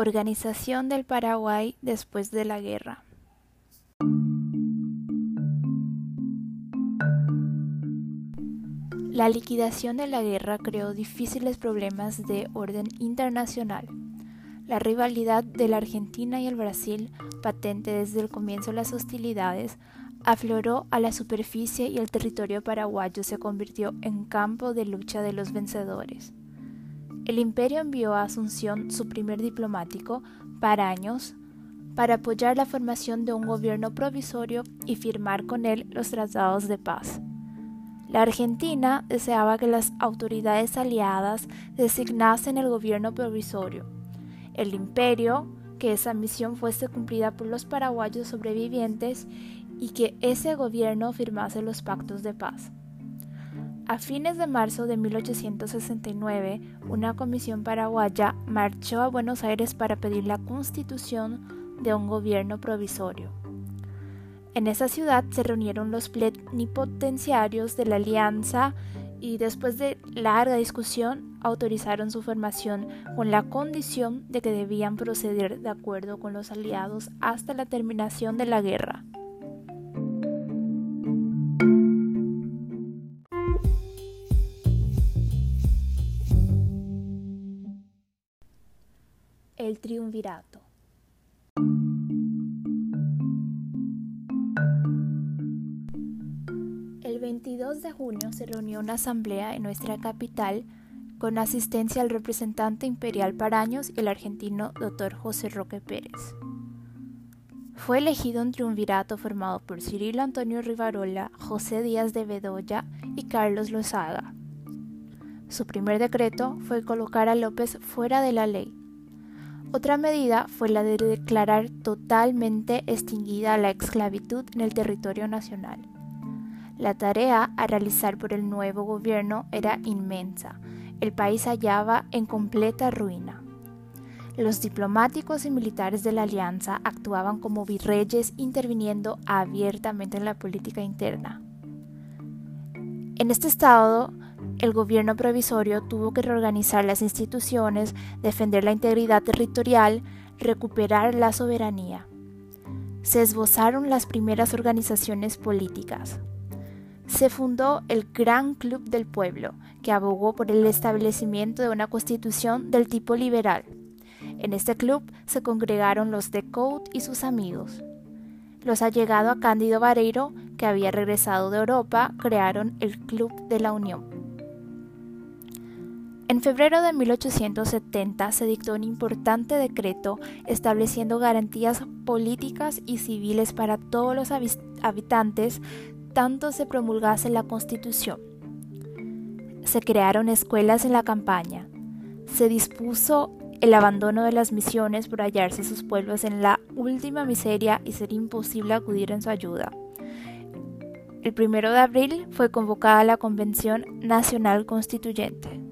Organización del Paraguay después de la guerra. La liquidación de la guerra creó difíciles problemas de orden internacional. La rivalidad de la Argentina y el Brasil, patente desde el comienzo de las hostilidades, afloró a la superficie y el territorio paraguayo se convirtió en campo de lucha de los vencedores. El imperio envió a Asunción su primer diplomático para años para apoyar la formación de un gobierno provisorio y firmar con él los tratados de paz. La Argentina deseaba que las autoridades aliadas designasen el gobierno provisorio. El imperio, que esa misión fuese cumplida por los paraguayos sobrevivientes y que ese gobierno firmase los pactos de paz. A fines de marzo de 1869, una comisión paraguaya marchó a Buenos Aires para pedir la constitución de un gobierno provisorio. En esa ciudad se reunieron los plenipotenciarios de la alianza y después de larga discusión autorizaron su formación con la condición de que debían proceder de acuerdo con los aliados hasta la terminación de la guerra. El triunvirato. El 22 de junio se reunió una asamblea en nuestra capital con asistencia al representante imperial Paraños y el argentino doctor José Roque Pérez. Fue elegido un triunvirato formado por Cirilo Antonio Rivarola, José Díaz de Bedoya y Carlos Lozaga. Su primer decreto fue colocar a López fuera de la ley. Otra medida fue la de declarar totalmente extinguida la esclavitud en el territorio nacional. La tarea a realizar por el nuevo gobierno era inmensa. El país hallaba en completa ruina. Los diplomáticos y militares de la alianza actuaban como virreyes interviniendo abiertamente en la política interna. En este estado, el gobierno provisorio tuvo que reorganizar las instituciones, defender la integridad territorial, recuperar la soberanía. Se esbozaron las primeras organizaciones políticas se fundó el Gran Club del Pueblo, que abogó por el establecimiento de una constitución del tipo liberal. En este club se congregaron los de Cout y sus amigos. Los allegados a Cándido Vareiro, que había regresado de Europa, crearon el Club de la Unión. En febrero de 1870 se dictó un importante decreto estableciendo garantías políticas y civiles para todos los habitantes tanto se promulgase la Constitución. Se crearon escuelas en la campaña. Se dispuso el abandono de las misiones por hallarse sus pueblos en la última miseria y ser imposible acudir en su ayuda. El primero de abril fue convocada la Convención Nacional Constituyente.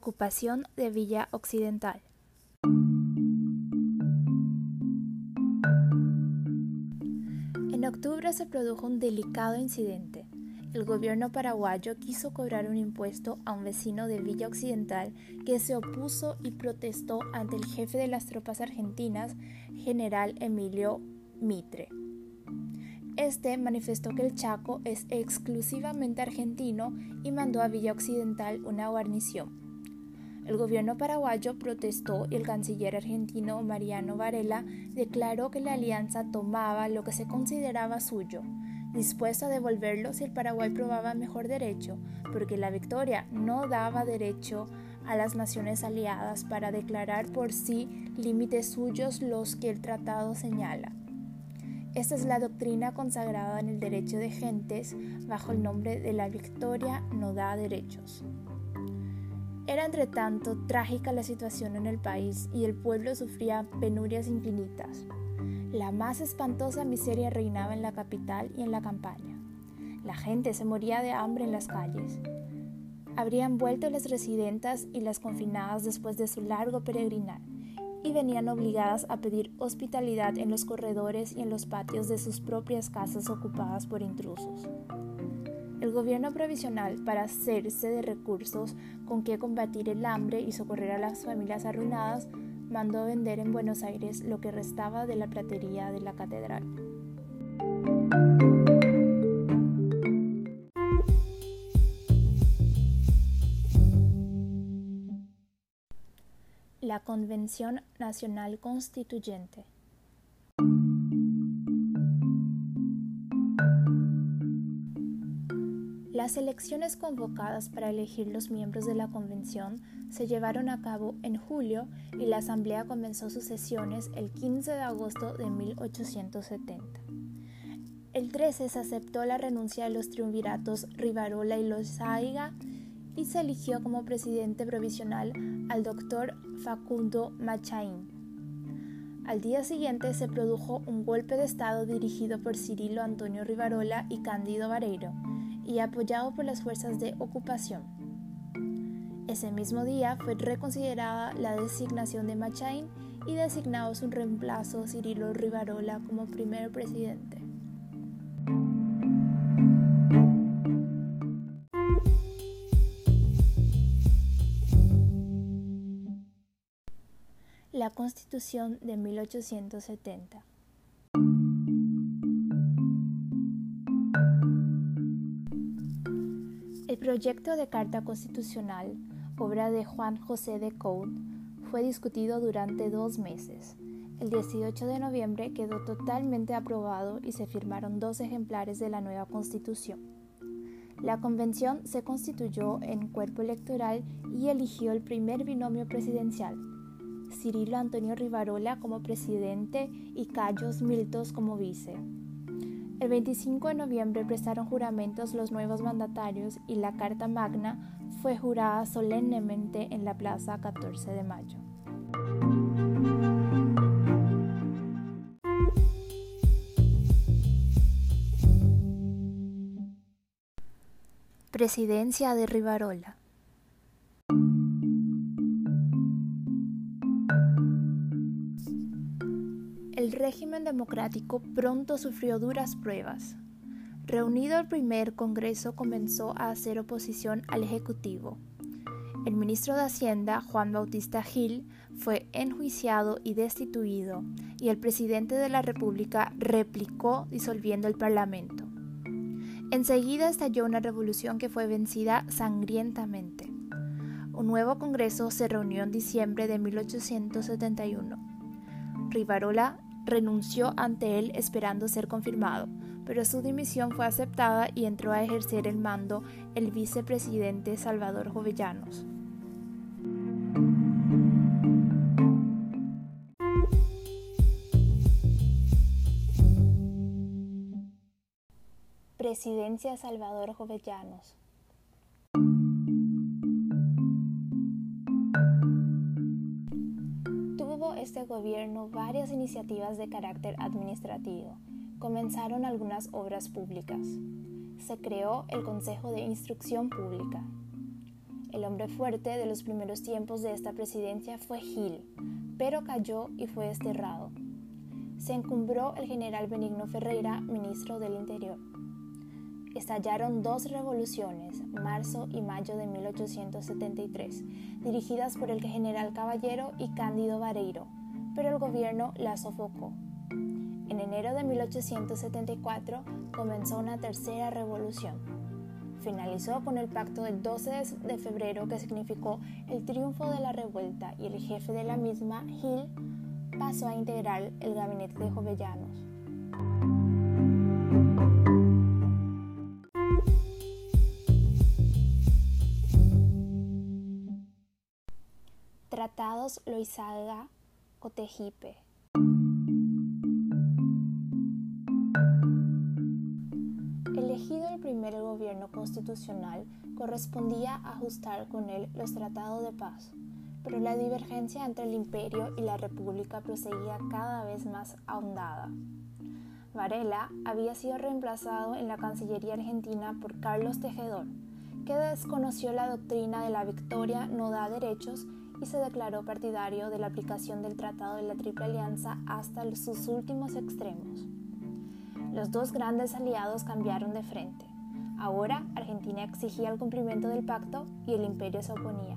Ocupación de Villa Occidental. En octubre se produjo un delicado incidente. El gobierno paraguayo quiso cobrar un impuesto a un vecino de Villa Occidental que se opuso y protestó ante el jefe de las tropas argentinas, general Emilio Mitre. Este manifestó que el Chaco es exclusivamente argentino y mandó a Villa Occidental una guarnición. El gobierno paraguayo protestó y el canciller argentino Mariano Varela declaró que la alianza tomaba lo que se consideraba suyo, dispuesto a devolverlo si el Paraguay probaba mejor derecho, porque la victoria no daba derecho a las naciones aliadas para declarar por sí límites suyos los que el tratado señala. Esta es la doctrina consagrada en el derecho de gentes bajo el nombre de la victoria no da derechos. Era entre tanto trágica la situación en el país y el pueblo sufría penurias infinitas. La más espantosa miseria reinaba en la capital y en la campaña. La gente se moría de hambre en las calles. Habrían vuelto las residentas y las confinadas después de su largo peregrinar, y venían obligadas a pedir hospitalidad en los corredores y en los patios de sus propias casas ocupadas por intrusos. El gobierno provisional, para hacerse de recursos con que combatir el hambre y socorrer a las familias arruinadas, mandó vender en Buenos Aires lo que restaba de la platería de la catedral. La Convención Nacional Constituyente. Las elecciones convocadas para elegir los miembros de la Convención se llevaron a cabo en julio y la Asamblea comenzó sus sesiones el 15 de agosto de 1870. El 13 se aceptó la renuncia de los triunviratos Rivarola y Lozaiga y se eligió como presidente provisional al doctor Facundo Machaín. Al día siguiente se produjo un golpe de Estado dirigido por Cirilo Antonio Rivarola y Cándido Vareiro, y apoyado por las fuerzas de ocupación. Ese mismo día fue reconsiderada la designación de Machain y designado su reemplazo Cirilo Rivarola como primer presidente. La Constitución de 1870 proyecto de Carta Constitucional, obra de Juan José de Coude, fue discutido durante dos meses. El 18 de noviembre quedó totalmente aprobado y se firmaron dos ejemplares de la nueva Constitución. La convención se constituyó en cuerpo electoral y eligió el primer binomio presidencial, Cirilo Antonio Rivarola como presidente y Cayos Miltos como vice. El 25 de noviembre prestaron juramentos los nuevos mandatarios y la Carta Magna fue jurada solemnemente en la Plaza 14 de Mayo. Presidencia de Rivarola régimen democrático pronto sufrió duras pruebas. Reunido el primer Congreso comenzó a hacer oposición al Ejecutivo. El ministro de Hacienda, Juan Bautista Gil, fue enjuiciado y destituido, y el presidente de la República replicó disolviendo el Parlamento. Enseguida estalló una revolución que fue vencida sangrientamente. Un nuevo Congreso se reunió en diciembre de 1871. Rivarola renunció ante él esperando ser confirmado, pero su dimisión fue aceptada y entró a ejercer el mando el vicepresidente Salvador Jovellanos. Presidencia Salvador Jovellanos este gobierno varias iniciativas de carácter administrativo. Comenzaron algunas obras públicas. Se creó el Consejo de Instrucción Pública. El hombre fuerte de los primeros tiempos de esta presidencia fue Gil, pero cayó y fue desterrado. Se encumbró el general Benigno Ferreira, ministro del Interior. Estallaron dos revoluciones, marzo y mayo de 1873, dirigidas por el general Caballero y Cándido Vareiro, pero el gobierno la sofocó. En enero de 1874 comenzó una tercera revolución. Finalizó con el pacto del 12 de febrero que significó el triunfo de la revuelta y el jefe de la misma, Gil, pasó a integrar el gabinete de Jovellanos. Tratados Loizaga Cotejipe. Elegido el primer gobierno constitucional, correspondía ajustar con él los tratados de paz, pero la divergencia entre el imperio y la república proseguía cada vez más ahondada. Varela había sido reemplazado en la Cancillería argentina por Carlos Tejedor, que desconoció la doctrina de la victoria no da derechos y se declaró partidario de la aplicación del Tratado de la Triple Alianza hasta sus últimos extremos. Los dos grandes aliados cambiaron de frente. Ahora Argentina exigía el cumplimiento del pacto y el imperio se oponía.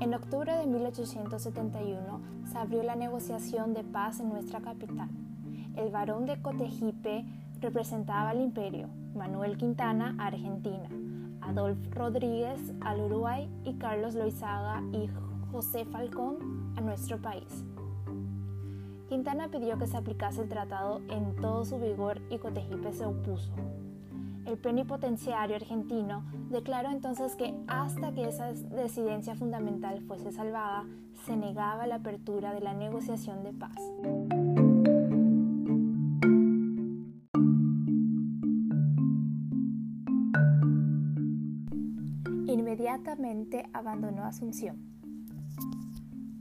En octubre de 1871 se abrió la negociación de paz en nuestra capital. El barón de Cotegipe representaba al imperio, Manuel Quintana a Argentina, Adolfo Rodríguez al Uruguay y Carlos Loizaga y José Falcón a nuestro país. Quintana pidió que se aplicase el tratado en todo su vigor y Cotegipe se opuso. El plenipotenciario argentino declaró entonces que hasta que esa decidencia fundamental fuese salvada, se negaba la apertura de la negociación de paz. Abandonó Asunción.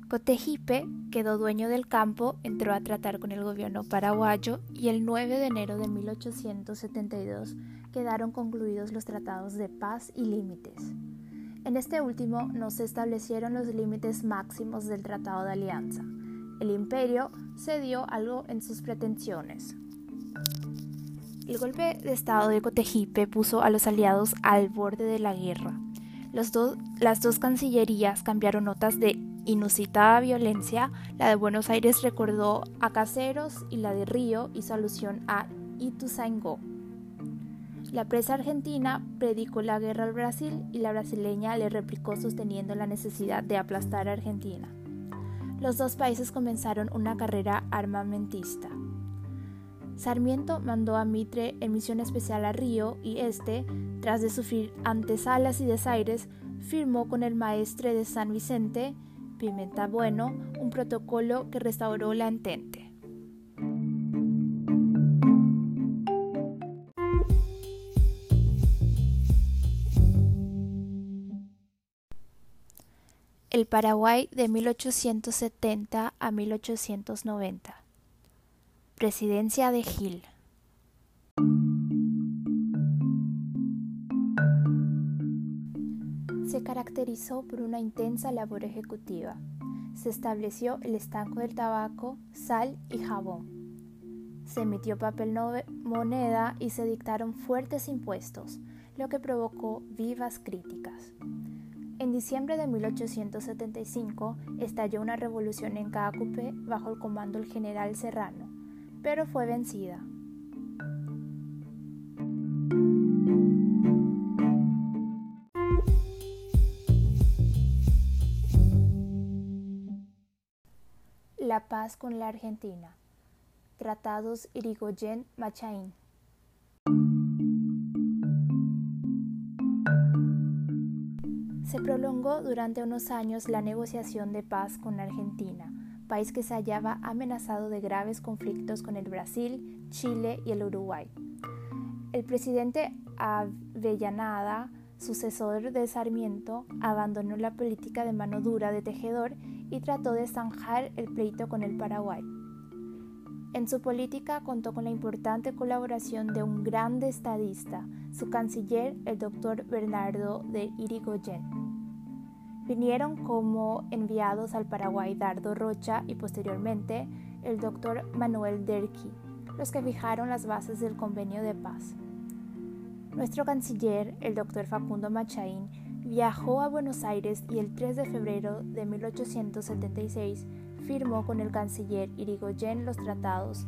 Cotegipe quedó dueño del campo, entró a tratar con el gobierno paraguayo y el 9 de enero de 1872 quedaron concluidos los tratados de paz y límites. En este último no se establecieron los límites máximos del Tratado de Alianza. El imperio cedió algo en sus pretensiones. El golpe de Estado de Cotegipe puso a los aliados al borde de la guerra. Las dos cancillerías cambiaron notas de inusitada violencia. La de Buenos Aires recordó a Caseros y la de Río hizo alusión a Ituzaingó. La presa argentina predicó la guerra al Brasil y la brasileña le replicó sosteniendo la necesidad de aplastar a Argentina. Los dos países comenzaron una carrera armamentista. Sarmiento mandó a Mitre en misión especial a Río y este, tras de sufrir antesalas y desaires, firmó con el maestre de San Vicente, Pimenta Bueno, un protocolo que restauró la entente. El Paraguay de 1870 a 1890. Presidencia de Gil. Se caracterizó por una intensa labor ejecutiva. Se estableció el estanco del tabaco, sal y jabón. Se emitió papel moneda y se dictaron fuertes impuestos, lo que provocó vivas críticas. En diciembre de 1875 estalló una revolución en Cacupe bajo el comando del general Serrano, pero fue vencida. La paz con la Argentina. Tratados Irigoyen-Machain. Se prolongó durante unos años la negociación de paz con Argentina, país que se hallaba amenazado de graves conflictos con el Brasil, Chile y el Uruguay. El presidente Avellanada, sucesor de Sarmiento, abandonó la política de mano dura de Tejedor y trató de zanjar el pleito con el Paraguay. En su política contó con la importante colaboración de un gran estadista, su canciller, el doctor Bernardo de Irigoyen. Vinieron como enviados al Paraguay Dardo Rocha y posteriormente el doctor Manuel Derqui, los que fijaron las bases del convenio de paz. Nuestro canciller, el doctor Facundo Machaín, viajó a Buenos Aires y el 3 de febrero de 1876 firmó con el canciller Irigoyen los tratados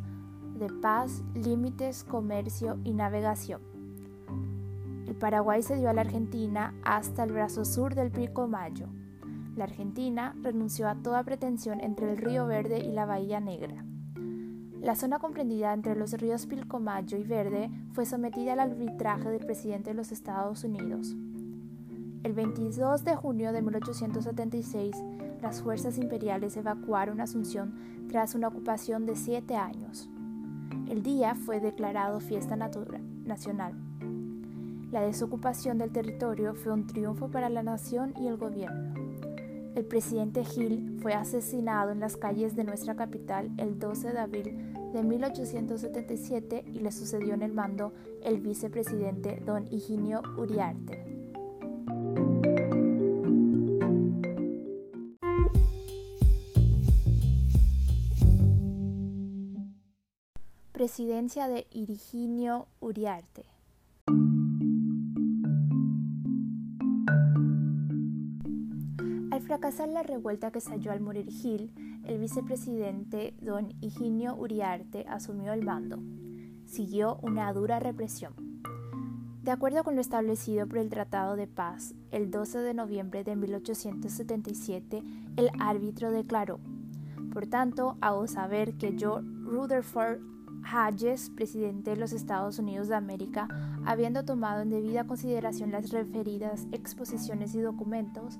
de paz, límites, comercio y navegación. Paraguay se dio a la Argentina hasta el brazo sur del Mayo. La Argentina renunció a toda pretensión entre el Río Verde y la Bahía Negra. La zona comprendida entre los ríos Pilcomayo y Verde fue sometida al arbitraje del presidente de los Estados Unidos. El 22 de junio de 1876, las fuerzas imperiales evacuaron Asunción tras una ocupación de siete años. El día fue declarado fiesta nacional. La desocupación del territorio fue un triunfo para la nación y el gobierno. El presidente Hill fue asesinado en las calles de nuestra capital el 12 de abril de 1877 y le sucedió en el mando el vicepresidente don Higinio Uriarte. Presidencia de Higinio Uriarte. Fracasar la revuelta que estalló al morir Gil, el vicepresidente don Higinio Uriarte asumió el mando. Siguió una dura represión. De acuerdo con lo establecido por el Tratado de Paz, el 12 de noviembre de 1877, el árbitro declaró, por tanto, hago saber que yo, Rutherford Hayes, presidente de los Estados Unidos de América, habiendo tomado en debida consideración las referidas exposiciones y documentos,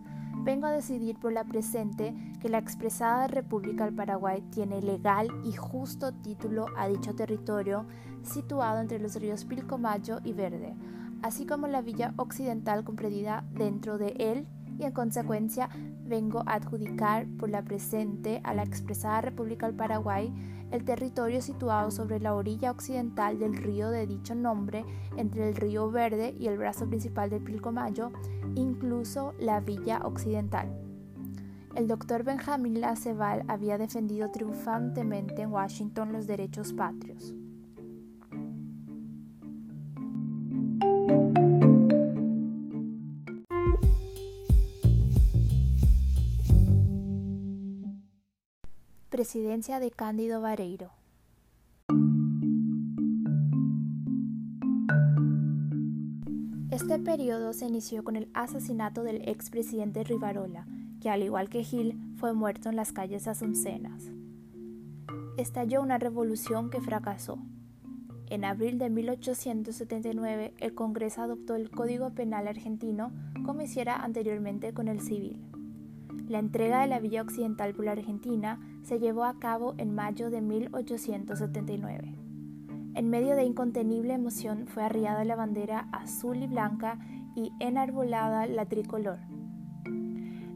vengo a decidir por la presente que la expresada República del Paraguay tiene legal y justo título a dicho territorio situado entre los ríos Pilcomayo y Verde, así como la villa occidental comprendida dentro de él y en consecuencia vengo a adjudicar por la presente a la expresada República del Paraguay el territorio situado sobre la orilla occidental del río de dicho nombre, entre el río Verde y el brazo principal del Pilcomayo, incluso la villa occidental. El doctor Benjamín Laceval había defendido triunfantemente en Washington los derechos patrios. Presidencia de Cándido Vareiro. Este periodo se inició con el asesinato del expresidente Rivarola, que al igual que Gil fue muerto en las calles asuncenas. Estalló una revolución que fracasó. En abril de 1879 el Congreso adoptó el Código Penal argentino como hiciera anteriormente con el civil. La entrega de la Villa Occidental por la Argentina se llevó a cabo en mayo de 1879. En medio de incontenible emoción fue arriada la bandera azul y blanca y enarbolada la tricolor.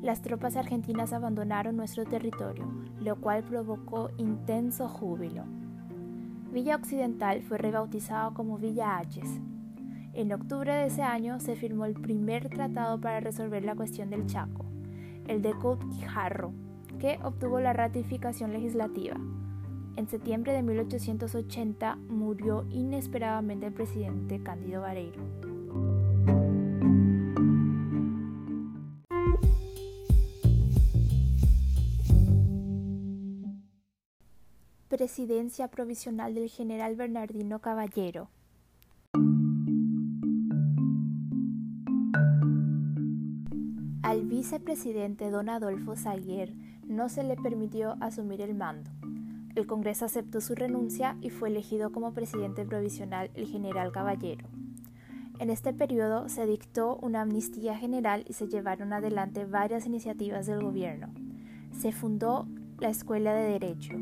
Las tropas argentinas abandonaron nuestro territorio, lo cual provocó intenso júbilo. Villa Occidental fue rebautizado como Villa Hayes. En octubre de ese año se firmó el primer tratado para resolver la cuestión del Chaco el de Quijarro, que obtuvo la ratificación legislativa. En septiembre de 1880 murió inesperadamente el presidente Cándido Vareiro. Presidencia provisional del general Bernardino Caballero. Al vicepresidente don Adolfo Zaguer no se le permitió asumir el mando. El Congreso aceptó su renuncia y fue elegido como presidente provisional el general Caballero. En este periodo se dictó una amnistía general y se llevaron adelante varias iniciativas del gobierno. Se fundó la Escuela de Derecho,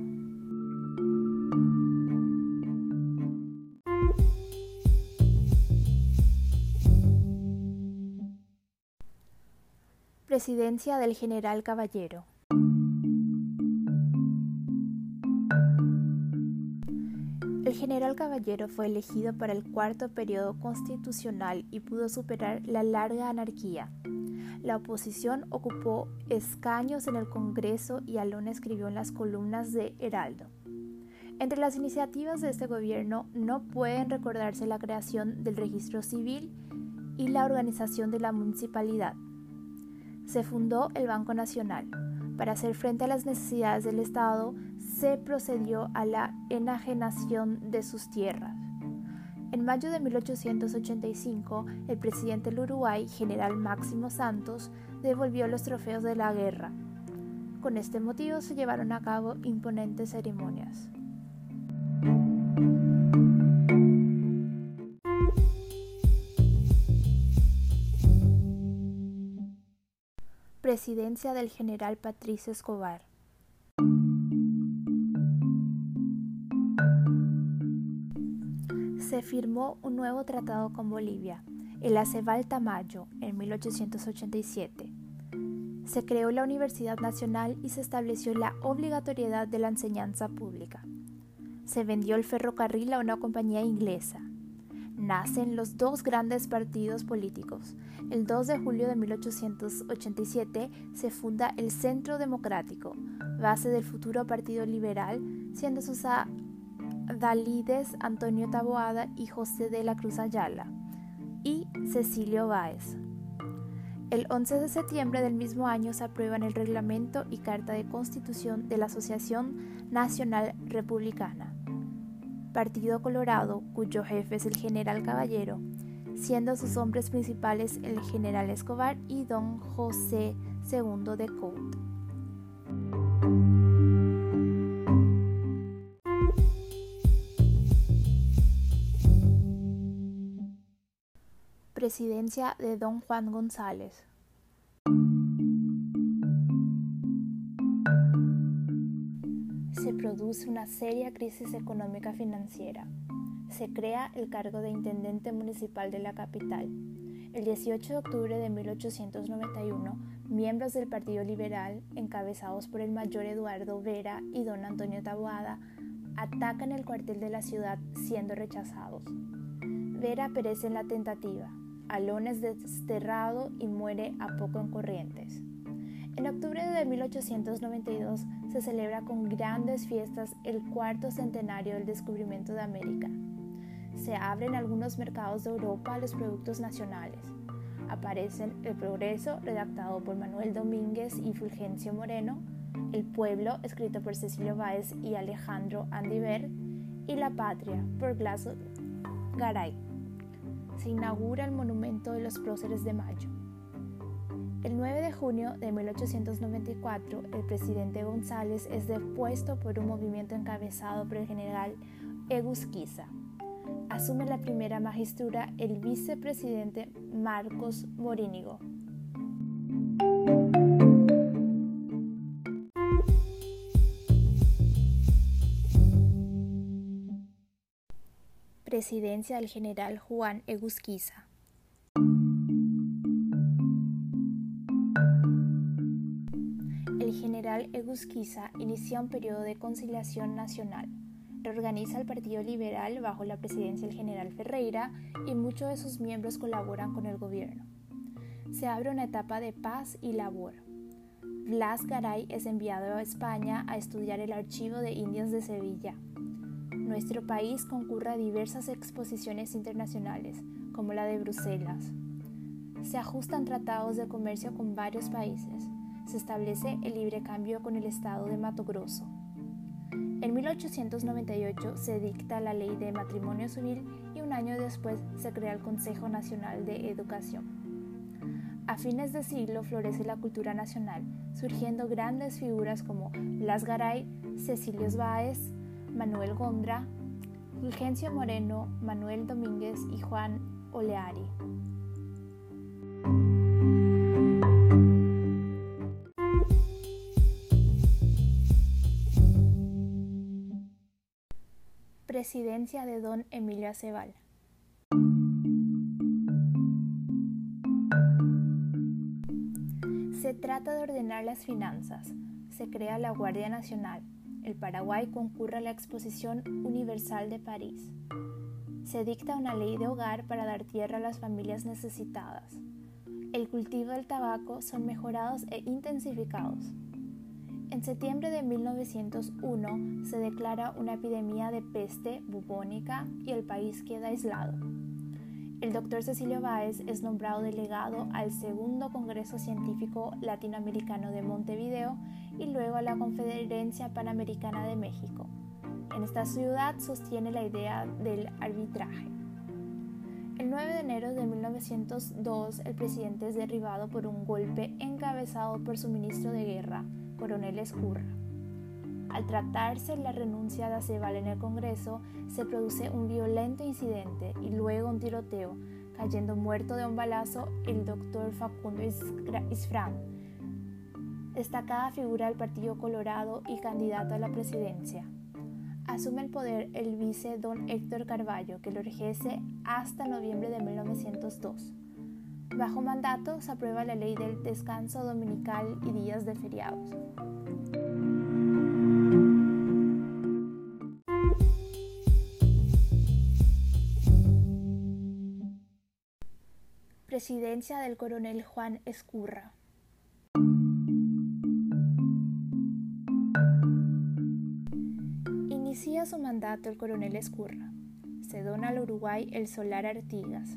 Presidencia del general Caballero. El general Caballero fue elegido para el cuarto periodo constitucional y pudo superar la larga anarquía. La oposición ocupó escaños en el Congreso y Alona escribió en las columnas de Heraldo. Entre las iniciativas de este gobierno no pueden recordarse la creación del registro civil y la organización de la municipalidad se fundó el Banco Nacional. Para hacer frente a las necesidades del Estado, se procedió a la enajenación de sus tierras. En mayo de 1885, el presidente del Uruguay, general Máximo Santos, devolvió los trofeos de la guerra. Con este motivo se llevaron a cabo imponentes ceremonias. Presidencia del general Patricio Escobar. Se firmó un nuevo tratado con Bolivia, el Aceval Tamayo, en 1887. Se creó la Universidad Nacional y se estableció la obligatoriedad de la enseñanza pública. Se vendió el ferrocarril a una compañía inglesa nacen los dos grandes partidos políticos. El 2 de julio de 1887 se funda el Centro Democrático, base del futuro Partido Liberal, siendo sus Dalides Antonio Taboada y José de la Cruz Ayala, y Cecilio Báez. El 11 de septiembre del mismo año se aprueban el reglamento y carta de constitución de la Asociación Nacional Republicana. Partido Colorado, cuyo jefe es el general Caballero, siendo sus hombres principales el general Escobar y don José II de Couto. Presidencia de don Juan González. Produce una seria crisis económica financiera. Se crea el cargo de Intendente Municipal de la capital. El 18 de octubre de 1891, miembros del Partido Liberal, encabezados por el mayor Eduardo Vera y don Antonio Taboada, atacan el cuartel de la ciudad siendo rechazados. Vera perece en la tentativa, Alón es desterrado y muere a poco en Corrientes. En octubre de 1892 se celebra con grandes fiestas el cuarto centenario del descubrimiento de América. Se abren algunos mercados de Europa a los productos nacionales. Aparecen El Progreso, redactado por Manuel Domínguez y Fulgencio Moreno, El Pueblo, escrito por Cecilio Báez y Alejandro Andiver, y La Patria, por Glaso Garay se inaugura el Monumento de los Próceres de Mayo. El 9 de junio de 1894, el presidente González es depuesto por un movimiento encabezado por el general Egusquiza. Asume la primera magistratura el vicepresidente Marcos Morínigo. Presidencia del general Juan Egusquiza. Egusquiza inicia un periodo de conciliación nacional. Reorganiza el Partido Liberal bajo la presidencia del general Ferreira y muchos de sus miembros colaboran con el gobierno. Se abre una etapa de paz y labor. Blas Garay es enviado a España a estudiar el archivo de indios de Sevilla nuestro país concurre a diversas exposiciones internacionales, como la de Bruselas. Se ajustan tratados de comercio con varios países. Se establece el libre cambio con el estado de Mato Grosso. En 1898 se dicta la ley de matrimonio civil y un año después se crea el Consejo Nacional de Educación. A fines de siglo florece la cultura nacional, surgiendo grandes figuras como Las Garay, Cecilio Báez, Manuel Gondra, Fulgencio Moreno, Manuel Domínguez y Juan Oleari. Presidencia de don Emilio Aceval. Se trata de ordenar las finanzas. Se crea la Guardia Nacional, el Paraguay concurre a la Exposición Universal de París. Se dicta una ley de hogar para dar tierra a las familias necesitadas. El cultivo del tabaco son mejorados e intensificados. En septiembre de 1901 se declara una epidemia de peste bubónica y el país queda aislado. El doctor Cecilio Báez es nombrado delegado al segundo Congreso Científico Latinoamericano de Montevideo y luego a la Conferencia Panamericana de México. En esta ciudad sostiene la idea del arbitraje. El 9 de enero de 1902 el presidente es derribado por un golpe encabezado por su ministro de guerra, coronel Escurra. Al tratarse la renuncia de Aceval en el Congreso, se produce un violento incidente y luego un tiroteo, cayendo muerto de un balazo el doctor Facundo Isfran, destacada figura del Partido Colorado y candidato a la presidencia. Asume el poder el vice don Héctor Carballo, que lo ejerce hasta noviembre de 1902. Bajo mandato se aprueba la ley del descanso dominical y días de feriados. Presidencia del coronel Juan Escurra. Inicia su mandato el coronel Escurra. Se dona al Uruguay el solar Artigas.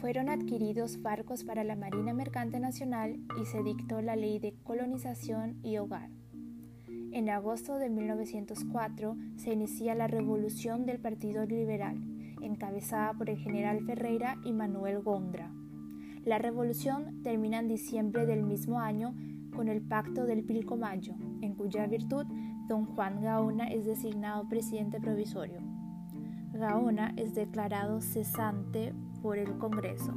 Fueron adquiridos barcos para la Marina Mercante Nacional y se dictó la ley de colonización y hogar. En agosto de 1904 se inicia la revolución del Partido Liberal, encabezada por el general Ferreira y Manuel Gondra. La revolución termina en diciembre del mismo año con el Pacto del Pilcomayo, en cuya virtud don Juan Gaona es designado presidente provisorio. Gaona es declarado cesante por el Congreso.